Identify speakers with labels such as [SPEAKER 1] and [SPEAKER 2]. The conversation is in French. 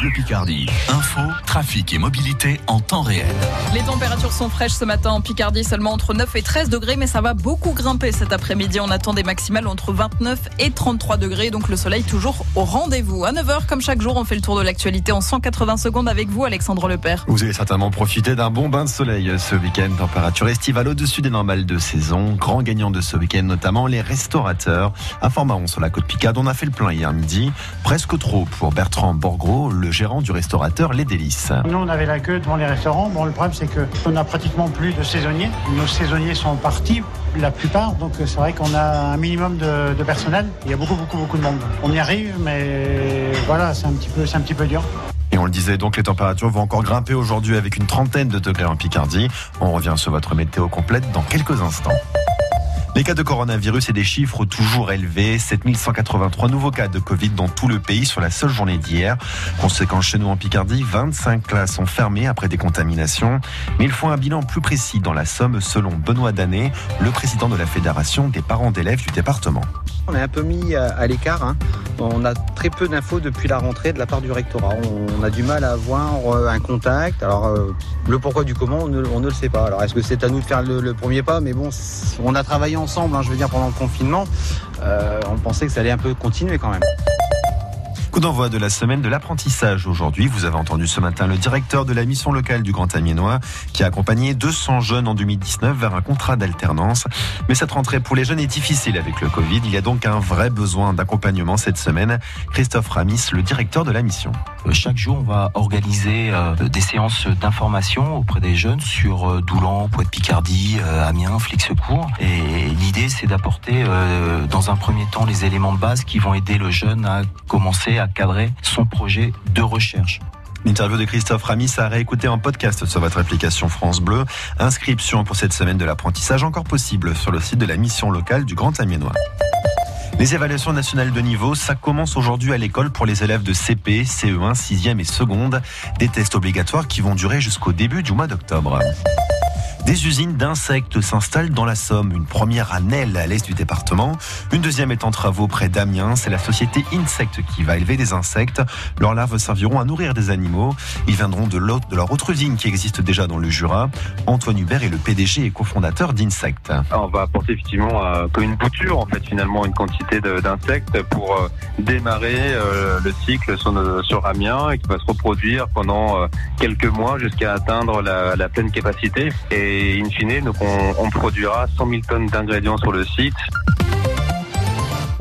[SPEAKER 1] Bleu Picardie. Info, trafic et mobilité en temps réel.
[SPEAKER 2] Les températures sont fraîches ce matin en Picardie, seulement entre 9 et 13 degrés, mais ça va beaucoup grimper cet après-midi. On attend des maximales entre 29 et 33 degrés, donc le soleil toujours au rendez-vous. À 9h, comme chaque jour, on fait le tour de l'actualité en 180 secondes avec vous, Alexandre Lepère.
[SPEAKER 3] Vous allez certainement profiter d'un bon bain de soleil ce week-end. Température estivale au-dessus des normales de saison. Grand gagnant de ce week-end, notamment les restaurateurs. À Formaron, sur la côte Picard, on a fait le plein hier midi. Presque trop pour Bertrand Borgro, le gérant du restaurateur Les Délices.
[SPEAKER 4] Nous, on avait la queue devant les restaurants. Bon, le problème, c'est qu'on a pratiquement plus de saisonniers. Nos saisonniers sont partis, la plupart. Donc, c'est vrai qu'on a un minimum de, de, personnel. Il y a beaucoup, beaucoup, beaucoup de monde. On y arrive, mais voilà, c'est un petit peu, c'est un petit peu dur.
[SPEAKER 3] Et on le disait donc, les températures vont encore grimper aujourd'hui avec une trentaine de degrés en Picardie. On revient sur votre météo complète dans quelques instants. Les cas de coronavirus et des chiffres toujours élevés. 7183 nouveaux cas de Covid dans tout le pays sur la seule journée d'hier. Conséquence chez nous en Picardie, 25 classes sont fermées après des contaminations. Mais il faut un bilan plus précis dans la Somme selon Benoît Danet, le président de la Fédération des parents d'élèves du département.
[SPEAKER 5] On est un peu mis à l'écart. Hein. On a très peu d'infos depuis la rentrée de la part du rectorat. On a du mal à avoir un contact. Alors, le pourquoi du comment, on ne, le sait pas. Alors, est-ce que c'est à nous de faire le, le premier pas? Mais bon, on a travaillé ensemble, hein, je veux dire, pendant le confinement. Euh, on pensait que ça allait un peu continuer quand même.
[SPEAKER 3] Coup d'envoi de la semaine de l'apprentissage aujourd'hui. Vous avez entendu ce matin le directeur de la mission locale du Grand Amiénois qui a accompagné 200 jeunes en 2019 vers un contrat d'alternance. Mais cette rentrée pour les jeunes est difficile avec le Covid. Il y a donc un vrai besoin d'accompagnement cette semaine. Christophe Ramis, le directeur de la mission.
[SPEAKER 6] Chaque jour, on va organiser des séances d'information auprès des jeunes sur Doulan, Poète-Picardie, Amiens, Flixecourt. Et l'idée, c'est d'apporter dans un premier temps les éléments de base qui vont aider le jeune à commencer à cadrer son projet de recherche.
[SPEAKER 3] L'interview de Christophe Ramis à réécouter en podcast sur votre application France Bleu. Inscription pour cette semaine de l'apprentissage encore possible sur le site de la mission locale du Grand Amiénois. Les évaluations nationales de niveau, ça commence aujourd'hui à l'école pour les élèves de CP, CE1, 6e et seconde. Des tests obligatoires qui vont durer jusqu'au début du mois d'octobre. Des usines d'insectes s'installent dans la Somme. Une première à Nesle, à l'est du département. Une deuxième est en travaux près d'Amiens. C'est la société Insect qui va élever des insectes. Leurs larves serviront à nourrir des animaux. Ils viendront de de leur autre usine qui existe déjà dans le Jura. Antoine Hubert est le PDG et cofondateur d'Insect.
[SPEAKER 7] On va apporter effectivement euh, une bouture, en fait, finalement, une quantité d'insectes pour euh, démarrer euh, le cycle sur, sur, Amiens et qui va se reproduire pendant quelques mois jusqu'à atteindre la pleine capacité. Et in fine, donc on, on produira 100 000 tonnes d'ingrédients sur le site.